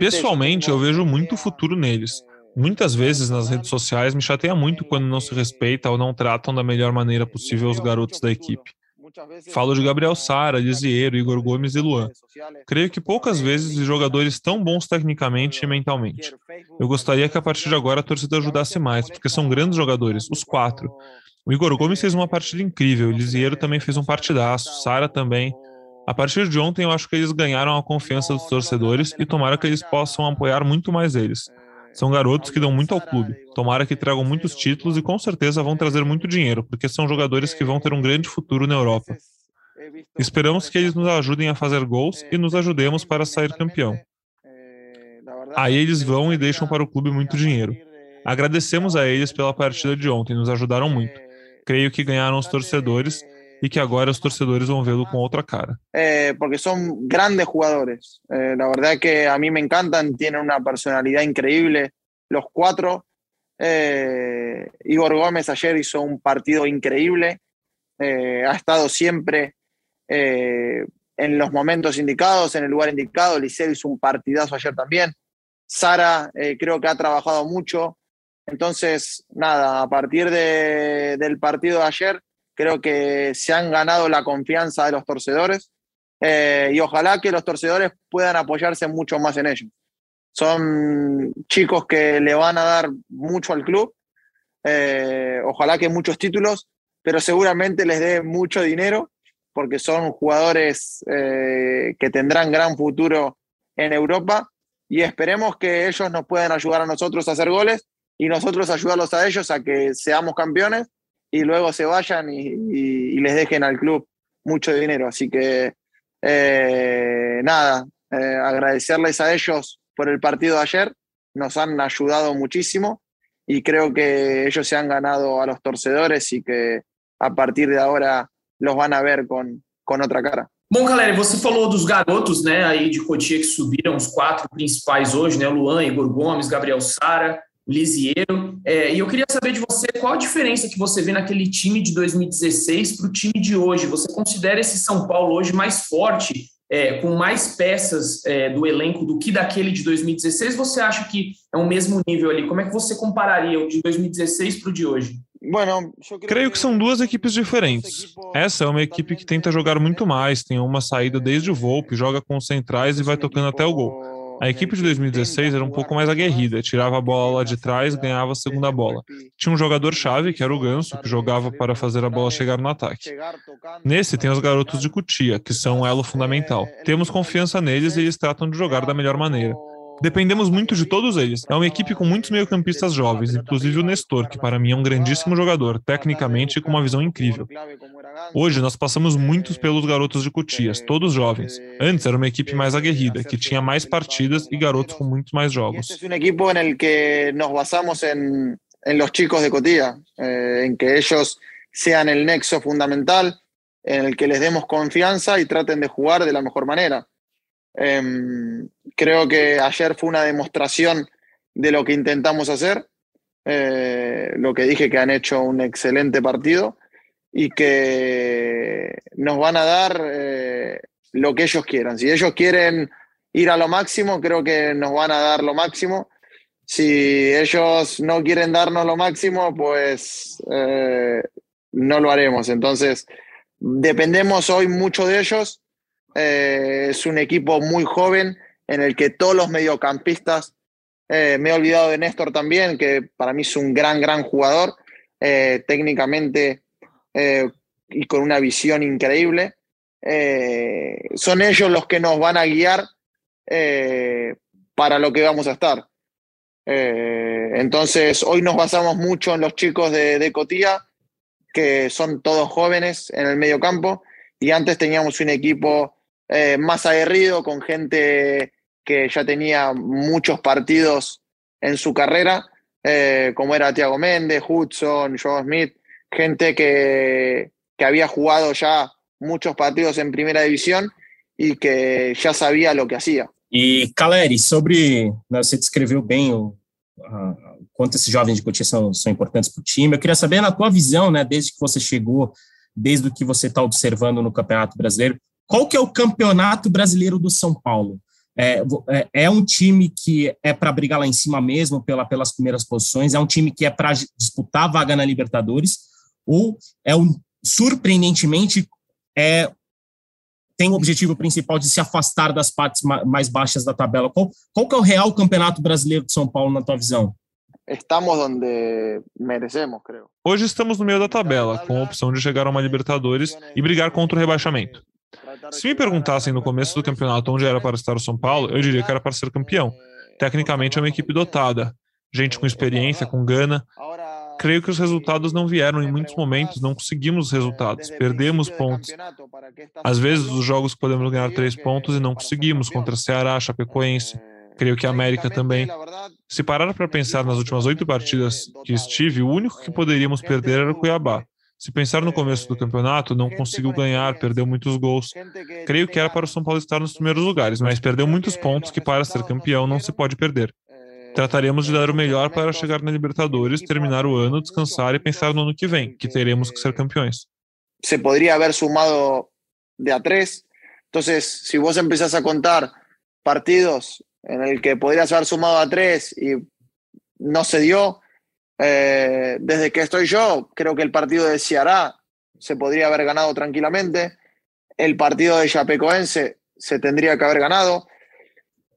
Pessoalmente, eu vejo muito futuro neles. Muitas vezes nas redes sociais me chateia muito quando não se respeita ou não tratam da melhor maneira possível os garotos da equipe. Falo de Gabriel Sara, Lisieiro, Igor Gomes e Luan. Creio que poucas vezes vi jogadores tão bons tecnicamente e mentalmente. Eu gostaria que a partir de agora a torcida ajudasse mais, porque são grandes jogadores, os quatro. O Igor Gomes fez uma partida incrível, Lisieiro também fez um partidaço, Sara também. A partir de ontem, eu acho que eles ganharam a confiança dos torcedores e tomara que eles possam apoiar muito mais eles. São garotos que dão muito ao clube. Tomara que tragam muitos títulos e com certeza vão trazer muito dinheiro, porque são jogadores que vão ter um grande futuro na Europa. Esperamos que eles nos ajudem a fazer gols e nos ajudemos para sair campeão. Aí eles vão e deixam para o clube muito dinheiro. Agradecemos a eles pela partida de ontem, nos ajudaram muito. Creio que ganharam os torcedores y que ahora los torcedores van a verlo con otra cara. Eh, porque son grandes jugadores. Eh, la verdad que a mí me encantan, tienen una personalidad increíble los cuatro. Eh, Igor Gómez ayer hizo un partido increíble, ha estado siempre en los momentos indicados, en el lugar indicado. Liceo hizo un partidazo ayer también. Sara creo que ha trabajado mucho. Entonces, nada, a partir del partido de ayer, creo que se han ganado la confianza de los torcedores eh, y ojalá que los torcedores puedan apoyarse mucho más en ellos. Son chicos que le van a dar mucho al club, eh, ojalá que muchos títulos, pero seguramente les dé mucho dinero porque son jugadores eh, que tendrán gran futuro en Europa y esperemos que ellos nos puedan ayudar a nosotros a hacer goles y nosotros ayudarlos a ellos a que seamos campeones y luego se vayan y, les dejen al club mucho dinero. Así que eh, nada, eh, agradecerles a ellos por el partido de ayer, nos han ayudado muchísimo y creo que ellos se han ganado a los torcedores y que a partir de ahora los van a ver con, con otra cara. Bom, galera, você falou dos garotos, né, aí de Cotia que subiram, os quatro principais hoje, né, Luan, Igor Gomes, Gabriel Sara, Lisieiro. É, e eu queria saber de você qual a diferença que você vê naquele time de 2016 para o time de hoje. Você considera esse São Paulo hoje mais forte, é, com mais peças é, do elenco do que daquele de 2016? Você acha que é o mesmo nível ali? Como é que você compararia o de 2016 para o de hoje? Creio que são duas equipes diferentes. Essa é uma equipe que tenta jogar muito mais, tem uma saída desde o Volpe, joga com os centrais e vai tocando até o gol. A equipe de 2016 era um pouco mais aguerrida, tirava a bola lá de trás, ganhava a segunda bola. Tinha um jogador-chave, que era o Ganso, que jogava para fazer a bola chegar no ataque. Nesse tem os garotos de Cutia, que são um elo fundamental. Temos confiança neles e eles tratam de jogar da melhor maneira. Dependemos muito de todos eles. É uma equipe com muitos meio-campistas jovens, inclusive o Nestor, que para mim é um grandíssimo jogador, tecnicamente e com uma visão incrível. Hoje nós passamos muitos pelos garotos de Cutias, todos jovens. Antes era uma equipe mais aguerrida, que tinha mais partidas e garotos com muitos mais jogos. É um equipo em que nos basamos em, em los chicos de Cotia, eh, em que eles sejam o nexo fundamental, em que les demos confiança e tratem de jogar de la mejor maneira. Em, creo que ayer fue una demostración de lo que intentamos hacer, eh, lo que dije que han hecho un excelente partido y que nos van a dar eh, lo que ellos quieran. Si ellos quieren ir a lo máximo, creo que nos van a dar lo máximo. Si ellos no quieren darnos lo máximo, pues eh, no lo haremos. Entonces, dependemos hoy mucho de ellos eh, es un equipo muy joven en el que todos los mediocampistas, eh, me he olvidado de Néstor también, que para mí es un gran, gran jugador, eh, técnicamente y con una visión increíble. son ellos los que nos van a guiar para lo que vamos a estar. entonces, hoy nos basamos mucho en los chicos de, de Cotía, que son todos jóvenes en el medio campo, y antes teníamos un equipo eh, más aguerrido, con gente que ya tenía muchos partidos en su carrera, eh, como era Thiago Méndez, Hudson, Joe Smith, gente que, que había jugado ya muchos partidos em primeira divisão e que já sabia o que hacía. E, Caleri, sobre. Né, você descreveu bem o, a, quanto esses jovens de Cotia são, são importantes para o time. Eu queria saber, na tua visão, né, desde que você chegou, desde o que você está observando no Campeonato Brasileiro, qual que é o campeonato brasileiro do São Paulo? É, é, é um time que é para brigar lá em cima mesmo pela, pelas primeiras posições, é um time que é para disputar a vaga na Libertadores, ou é um, surpreendentemente, é, tem o objetivo principal de se afastar das partes mais baixas da tabela. Qual, qual que é o real campeonato brasileiro de São Paulo, na tua visão? Estamos onde merecemos, creio. Hoje estamos no meio da tabela, com a opção de chegar a uma Libertadores e brigar contra o rebaixamento. Se me perguntassem no começo do campeonato onde era para estar o São Paulo, eu diria que era para ser campeão. Tecnicamente é uma equipe dotada, gente com experiência, com gana. Creio que os resultados não vieram em muitos momentos, não conseguimos os resultados, perdemos pontos. Às vezes, os jogos podemos ganhar três pontos e não conseguimos contra Ceará, Chapecoense. Creio que a América também. Se parar para pensar nas últimas oito partidas que estive, o único que poderíamos perder era o Cuiabá. Se pensar no começo do campeonato, não conseguiu ganhar, perdeu muitos gols. Creio que era para o São Paulo estar nos primeiros lugares, mas perdeu muitos pontos que para ser campeão não se pode perder. Trataremos de dar o melhor para chegar na Libertadores, terminar o ano, descansar e pensar no ano que vem, que teremos que ser campeões. Se poderia haber sumado de a três. Então, se você empezás a contar partidos en el que podrías haber sumado a tres y no se dio, Eh, desde que estoy yo, creo que el partido de Ceará se podría haber ganado tranquilamente. El partido de Chapecoense se tendría que haber ganado.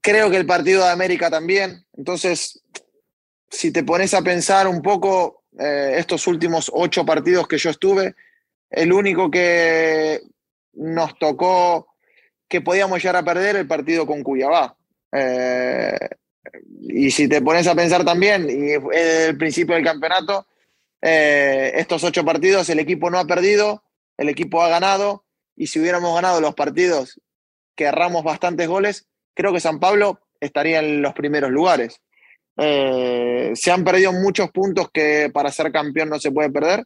Creo que el partido de América también. Entonces, si te pones a pensar un poco, eh, estos últimos ocho partidos que yo estuve, el único que nos tocó que podíamos llegar a perder el partido con Cuyabá. Eh, y si te pones a pensar también, y es el principio del campeonato, eh, estos ocho partidos el equipo no ha perdido, el equipo ha ganado, y si hubiéramos ganado los partidos que erramos bastantes goles, creo que San Pablo estaría en los primeros lugares. Eh, se han perdido muchos puntos que para ser campeón no se puede perder.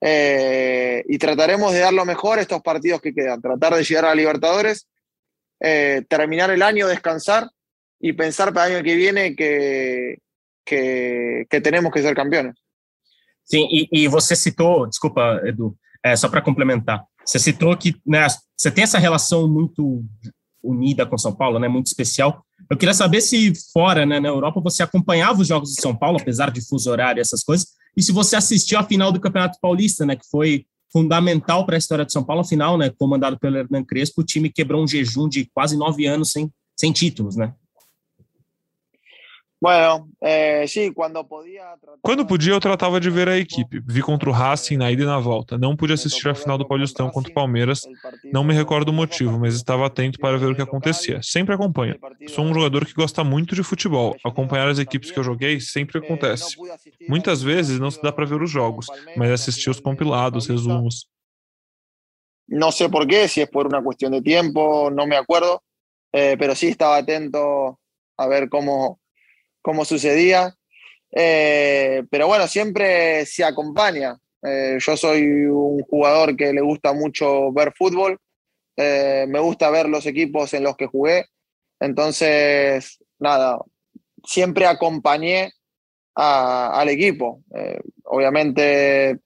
Eh, y trataremos de dar lo mejor estos partidos que quedan, tratar de llegar a Libertadores, terminar el año, descansar y pensar para el año que viene que, que, que tenemos que ser campeones. Sim, e, e você citou, desculpa, Edu, é, só para complementar, você citou que né, você tem essa relação muito unida com São Paulo, né, muito especial. Eu queria saber se fora, né, na Europa, você acompanhava os jogos de São Paulo, apesar de fuso horário e essas coisas, e se você assistiu à final do Campeonato Paulista, né, que foi fundamental para a história de São Paulo, final, né, comandado pelo Hernan Crespo, o time quebrou um jejum de quase nove anos sem, sem títulos, né? Bueno, eh, sim, quando podia. Quando podia, eu tratava de ver a equipe. Vi contra o Racing na ida e na volta. Não pude assistir a final do Paulistão contra o Palmeiras. Não me recordo o motivo, mas estava atento para ver o que acontecia. Sempre acompanho. Sou um jogador que gosta muito de futebol. Acompanhar as equipes que eu joguei sempre acontece. Muitas vezes não se dá para ver os jogos, mas assistir os compilados, resumos. Não sei porquê, se é por uma questão de tempo, não me acordo, eh, pero sí estava atento a ver como como sucedía. Eh, pero bueno, siempre se acompaña. Eh, yo soy un jugador que le gusta mucho ver fútbol, eh, me gusta ver los equipos en los que jugué, entonces, nada, siempre acompañé al equipo. obviamente,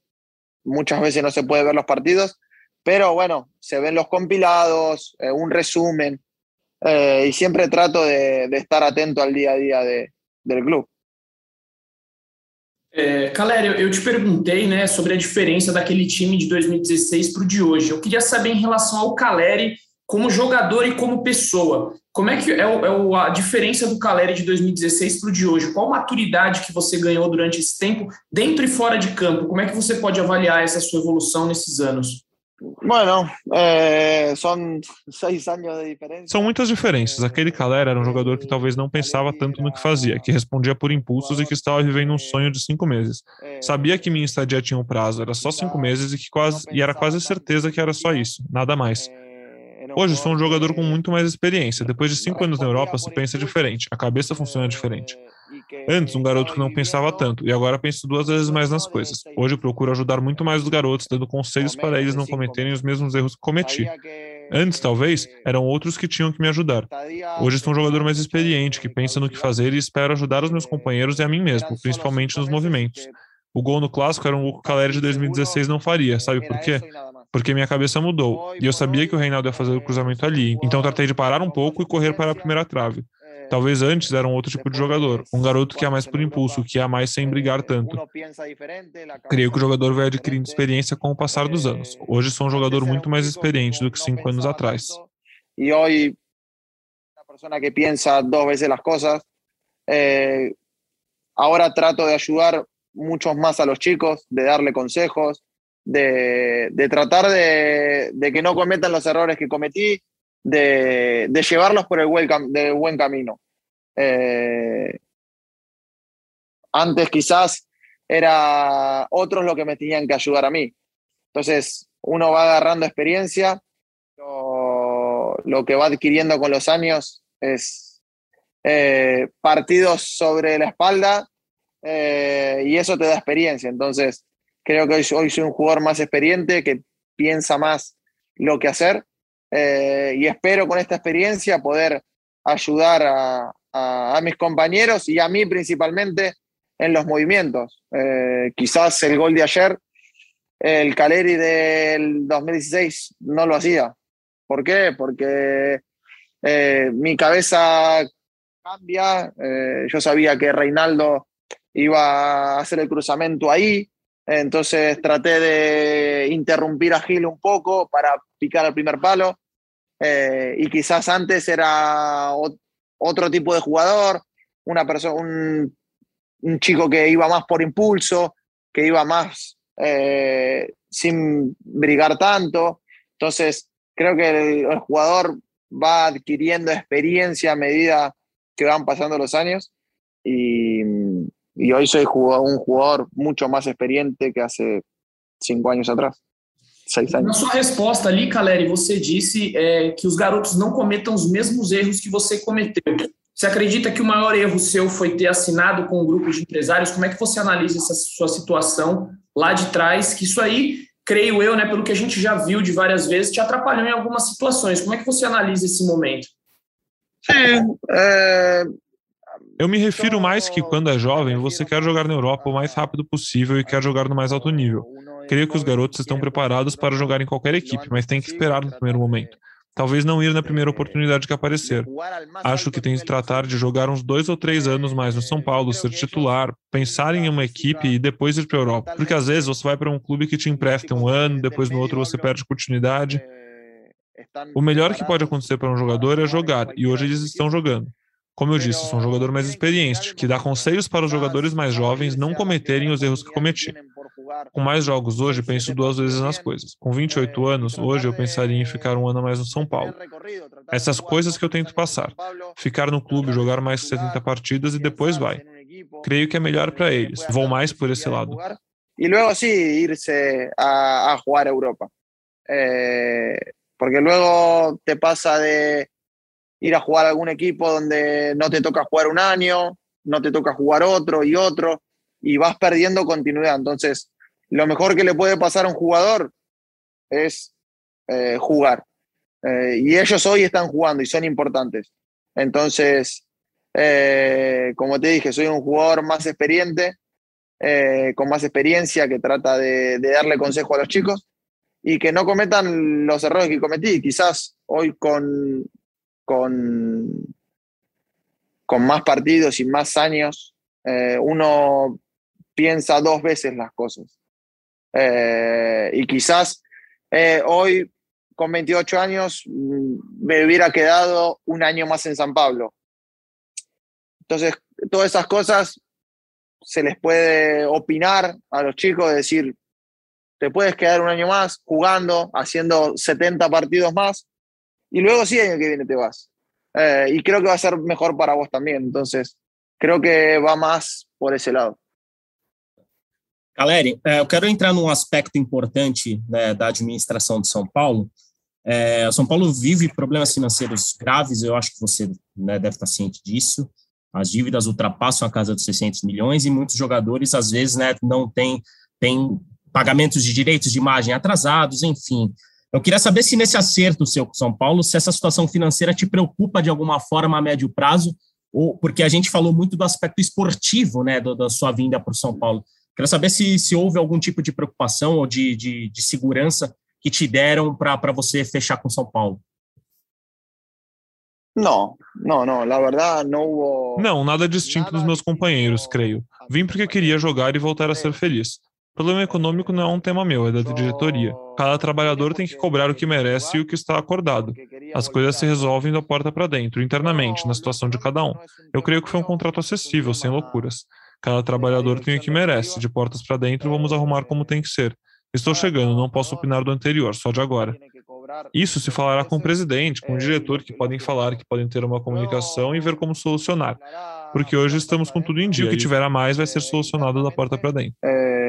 muchas veces no se puede ver los partidos, pero bueno, se ven los compilados, un resumen, y siempre trato de, de, estar atento al día a día de, del clube. É, Calério, eu te perguntei né, sobre a diferença daquele time de 2016 para o de hoje. Eu queria saber em relação ao Caleri como jogador e como pessoa. Como é que é, é a diferença do Caleri de 2016 para o de hoje? Qual maturidade que você ganhou durante esse tempo, dentro e fora de campo? Como é que você pode avaliar essa sua evolução nesses anos? Bueno, eh, são seis anos de diferença. São muitas diferenças. Aquele Calera era um jogador que talvez não pensava tanto no que fazia, que respondia por impulsos e que estava vivendo um sonho de cinco meses. Sabia que minha estadia tinha um prazo, era só cinco meses e que quase e era quase certeza que era só isso, nada mais. Hoje sou um jogador com muito mais experiência. Depois de cinco anos na Europa, se pensa diferente, a cabeça funciona diferente. Antes, um garoto que não pensava tanto, e agora penso duas vezes mais nas coisas. Hoje procuro ajudar muito mais os garotos, dando conselhos para eles não cometerem os mesmos erros que cometi. Antes, talvez, eram outros que tinham que me ajudar. Hoje sou um jogador mais experiente, que pensa no que fazer e espero ajudar os meus companheiros e a mim mesmo, principalmente nos movimentos. O gol no clássico era um gol que o Caleri de 2016 não faria, sabe por quê? porque minha cabeça mudou e eu sabia que o Reinaldo ia fazer o cruzamento ali, então tratei de parar um pouco e correr para a primeira trave. Talvez antes era um outro tipo de jogador, um garoto que é mais por impulso, que é mais sem brigar tanto. Creio que o jogador vai adquirindo experiência com o passar dos anos. Hoje sou um jogador muito mais experiente do que cinco anos atrás. E hoje, uma pessoa que pensa duas vezes as coisas. Eh, ahora trato de ayudar mucho más a los chicos, de darle consejos, de, de tratar de, de, que no cometan los errores que cometí, de, llevarlos por el buen, camino. Eh, antes quizás era otros lo que me tenían que ayudar a mí. Entonces uno va agarrando experiencia, lo, lo que va adquiriendo con los años es eh, partidos sobre la espalda eh, y eso te da experiencia. Entonces, creo que hoy, hoy, soy un jugador más experiente que piensa más lo que hacer eh, y espero con esta experiencia poder ayudar a, a, a, mis compañeros y a mí principalmente en los movimientos. Eh, quizás el gol de ayer, el Caleri del 2016 no lo hacía. ¿Por qué? Porque eh, mi cabeza cambia. yo sabía que Reinaldo iba a hacer el cruzamiento ahí, entonces traté de interrumpir a Gil un poco para picar al primer palo. Eh, y quizás antes era otro tipo de jugador, una persona, un, un, chico que iba más por impulso, que iba más eh, sin brigar tanto. Entonces, creo que el, jugador va adquiriendo experiencia a medida que van pasando los años. Y, hoje sou um jogador muito mais experiente que há cinco anos atrás. Na sua resposta ali, Caleri, você disse é, que os garotos não cometam os mesmos erros que você cometeu. Você acredita que o maior erro seu foi ter assinado com um grupo de empresários? Como é que você analisa essa sua situação lá de trás? Que isso aí, creio eu, né, pelo que a gente já viu de várias vezes, te atrapalhou em algumas situações. Como é que você analisa esse momento? Sim, é, eu me refiro mais que quando é jovem, você quer jogar na Europa o mais rápido possível e quer jogar no mais alto nível. Creio que os garotos estão preparados para jogar em qualquer equipe, mas tem que esperar no primeiro momento. Talvez não ir na primeira oportunidade que aparecer. Acho que tem que tratar de jogar uns dois ou três anos mais no São Paulo, ser titular, pensar em uma equipe e depois ir para a Europa. Porque às vezes você vai para um clube que te empresta um ano, depois no outro você perde continuidade. O melhor que pode acontecer para um jogador é jogar, e hoje eles estão jogando. Como eu disse, sou um jogador mais experiente, que dá conselhos para os jogadores mais jovens não cometerem os erros que cometi. Com mais jogos hoje, penso duas vezes nas coisas. Com 28 anos, hoje eu pensaria em ficar um ano mais no São Paulo. Essas coisas que eu tento passar. Ficar no clube, jogar mais 70 partidas e depois vai. Creio que é melhor para eles. Vou mais por esse lado. E logo sim, irse a, a jugar a Europa. Eh, porque luego te pasa de ir a jugar a algún equipo donde no te toca jugar un año, no te toca jugar otro y otro, y vas perdiendo continuidad. Entonces, lo mejor que le puede pasar a un jugador es eh, jugar. Eh, y ellos hoy están jugando y son importantes. Entonces, eh, como te dije, soy un jugador más experiente, con más experiencia, que trata de, de, darle consejo a los chicos y que no cometan los errores que cometí. Quizás hoy con, con, con más partidos y más años, eh, uno piensa dos veces las cosas. Eh, y quizás eh, hoy, con 28 años, mm, me hubiera quedado un año más en San Pablo. Entonces, todas esas cosas se les puede opinar a los chicos, decir, te puedes quedar un año más jugando, haciendo 70 partidos más, y luego sí, año que viene te vas. Eh, y creo que va a ser mejor para vos también. Entonces, creo que va más por esse lado. Caleri, eu quero entrar num aspecto importante né, da administração de São Paulo. É, São Paulo vive problemas financeiros graves, eu acho que você né, deve estar ciente disso. As dívidas ultrapassam a casa dos 600 milhões e muitos jogadores, às vezes, né, não têm, têm pagamentos de direitos de imagem atrasados, enfim. Eu queria saber se nesse acerto seu com São Paulo, se essa situação financeira te preocupa de alguma forma a médio prazo, ou porque a gente falou muito do aspecto esportivo, né, do, da sua vinda para o São Paulo. Queria saber se, se houve algum tipo de preocupação ou de, de, de segurança que te deram para você fechar com São Paulo? Não, não, não. La verdade, não houve. Não, nada distinto dos meus companheiros, creio. Vim porque queria jogar e voltar a ser feliz. O problema econômico não é um tema meu, é da diretoria. Cada trabalhador tem que cobrar o que merece e o que está acordado. As coisas se resolvem da porta para dentro, internamente, na situação de cada um. Eu creio que foi um contrato acessível, sem loucuras. Cada trabalhador tem o que merece, de portas para dentro, vamos arrumar como tem que ser. Estou chegando, não posso opinar do anterior, só de agora. Isso se falará com o presidente, com o diretor, que podem falar, que podem ter uma comunicação e ver como solucionar. Porque hoje estamos com tudo em dia. O que tiver a mais vai ser solucionado da porta para dentro. É,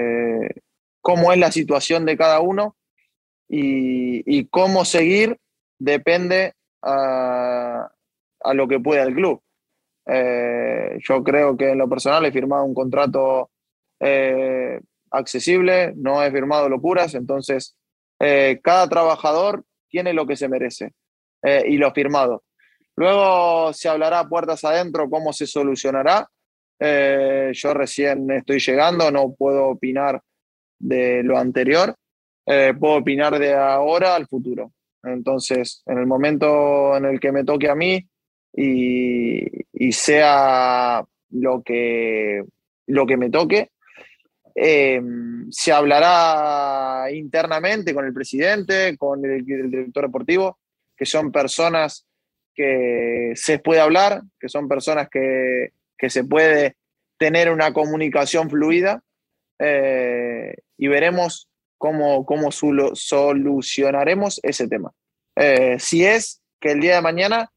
como é a situação de cada e, e como seguir depende a, lo que pueda el club. Eh, yo creo que en lo personal he firmado un contrato eh, accesible, no he firmado locuras, entonces eh, cada trabajador tiene lo que se merece y lo firmado. Luego se hablará puertas adentro cómo se solucionará. Yo recién estoy llegando, no puedo opinar de lo anterior, puedo opinar de ahora al futuro. Entonces, en el momento en el que me toque a mí y, y sea lo que, lo que me toque, eh, se hablará internamente con el presidente, con el, director deportivo, que son personas que se puede hablar, que son personas que, que se puede tener una comunicación fluida eh, y veremos cómo, cómo solucionaremos ese tema. Eh, si es que el día de mañana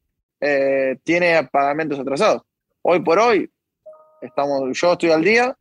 tiene pagamentos atrasados. Hoy por hoy, estamos, yo estoy al día,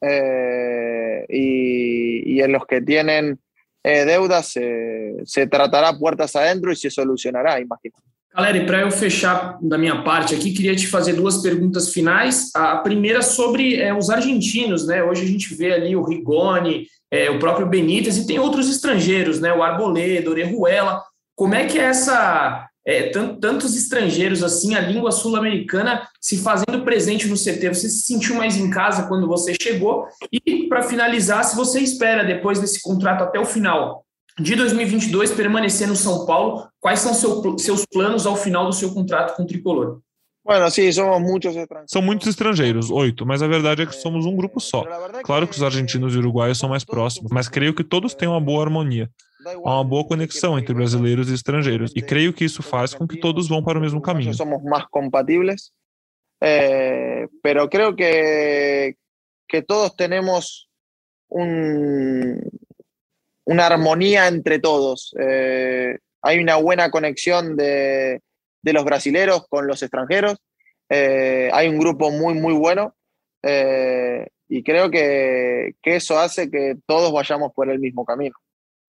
eh, y, y, en los que tienen eh, deudas se, tratará puertas adentro e se solucionará, imagino. Galera, e para eu fechar da minha parte aqui, queria te fazer duas perguntas finais. A primeira sobre é, os argentinos, né? Hoje a gente vê ali o Rigoni, é, o próprio Benítez e tem outros estrangeiros, né? O Arboleda, Orejuela. Como é que é essa é, tantos estrangeiros assim, a língua sul-americana se fazendo presente no CT. Você se sentiu mais em casa quando você chegou? E, para finalizar, se você espera, depois desse contrato até o final de 2022, permanecer no São Paulo, quais são seu, seus planos ao final do seu contrato com o Tricolor? Bueno, sim, somos muitos estrangeiros. São muitos estrangeiros, oito, mas a verdade é que somos um grupo só. Claro que os argentinos e uruguaios são mais próximos, mas creio que todos têm uma boa harmonia. Há uma boa conexão entre brasileiros e estrangeiros, e creio que isso faz com que todos vão para o mesmo caminho. Somos mais compatíveis, eh, pero creo que, que todos temos un, una armonía entre todos. Eh, hay una buena conexión de, de los brasileros con los extranjeros. Eh, hay un grupo muy, muy bueno eh, y creo que, que eso hace que todos vayamos por el mismo camino.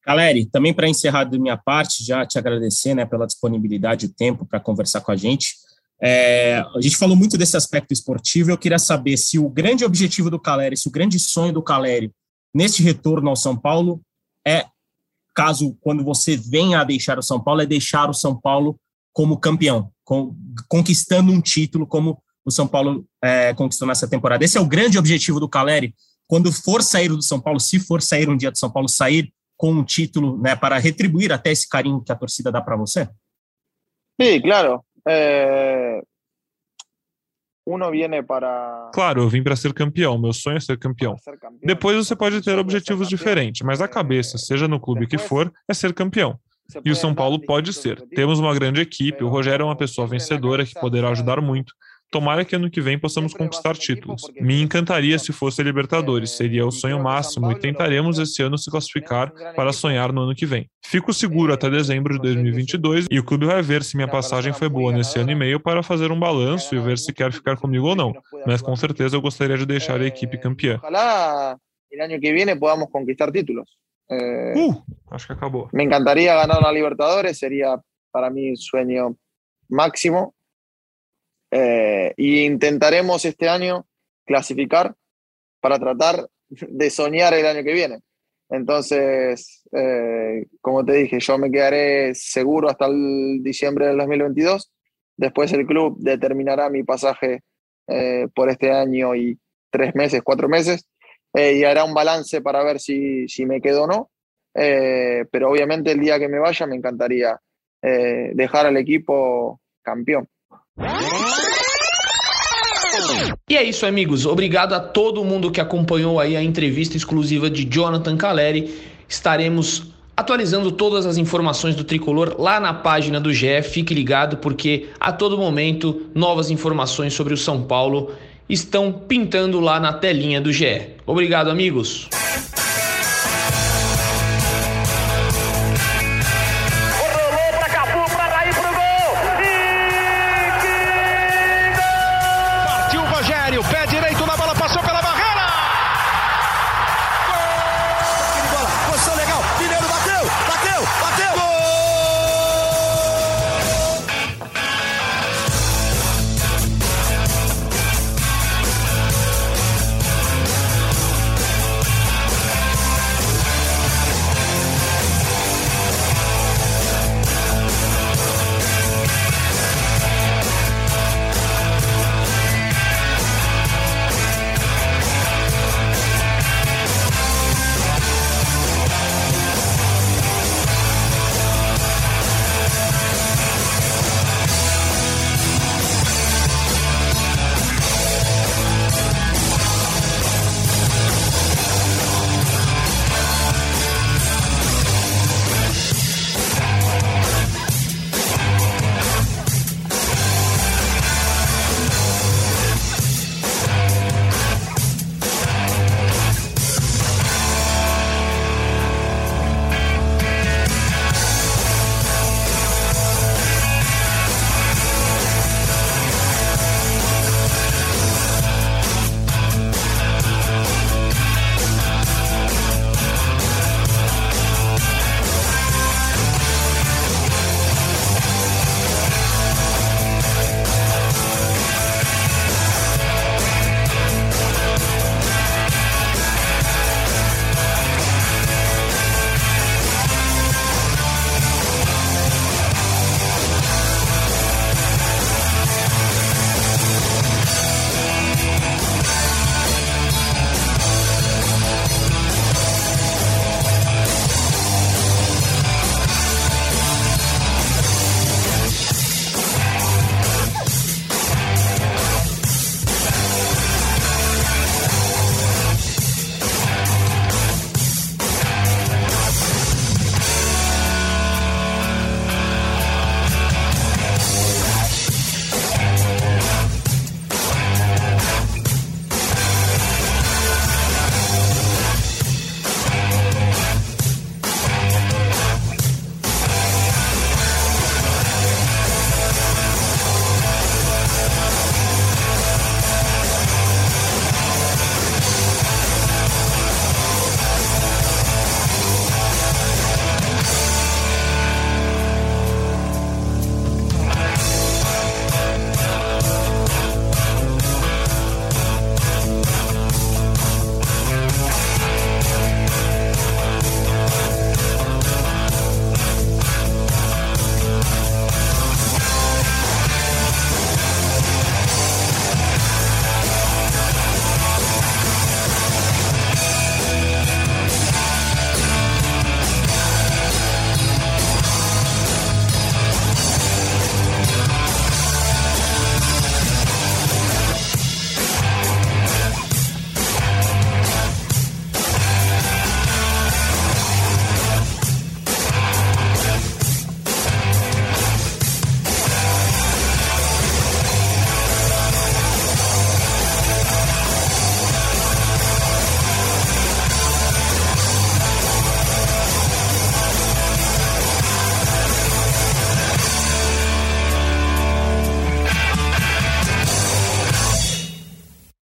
Caleri, também para encerrar da minha parte, já te agradecer né, pela disponibilidade e tempo para conversar com a gente. É, a gente falou muito desse aspecto esportivo. Eu queria saber se o grande objetivo do Caleri, se o grande sonho do Caleri neste retorno ao São Paulo é, caso quando você venha a deixar o São Paulo, é deixar o São Paulo como campeão, com, conquistando um título como o São Paulo é, conquistou nessa temporada. Esse é o grande objetivo do Caleri. Quando for sair do São Paulo, se for sair um dia do São Paulo, sair com um título né, para retribuir até esse carinho que a torcida dá para você? Sim, claro. É... Uno viene para. Claro, eu vim para ser campeão. Meu sonho é ser campeão. Depois você pode ter objetivos diferentes, mas a cabeça, seja no clube que for, é ser campeão. E o São Paulo pode ser. Temos uma grande equipe, o Rogério é uma pessoa vencedora que poderá ajudar muito. Tomara que ano que vem possamos conquistar títulos. Me encantaria se fosse a Libertadores, seria o sonho máximo e tentaremos esse ano se classificar para sonhar no ano que vem. Fico seguro até dezembro de 2022 e o clube vai ver se minha passagem foi boa nesse ano e meio para fazer um balanço e ver se quer ficar comigo ou não. Mas com certeza eu gostaria de deixar a equipe campeã. El año que viene podamos conquistar títulos. Uh, acho que acabou. Me encantaría ganar la Libertadores, sería para mí sueño máximo. Eh, y intentaremos este año clasificar para tratar de soñar el año que viene. Entonces, eh, como te dije, yo me quedaré seguro hasta el diciembre del 2022. Después el club determinará mi pasaje eh, por este año y tres meses, cuatro meses. Eh, y hará un balance para ver si, si me quedo o no. Pero obviamente el día que me vaya me encantaría dejar al equipo campeón. E é isso, amigos. Obrigado a todo mundo que acompanhou aí a entrevista exclusiva de Jonathan Caleri. Estaremos atualizando todas as informações do tricolor lá na página do GE. Fique ligado porque a todo momento novas informações sobre o São Paulo estão pintando lá na telinha do GE. Obrigado, amigos.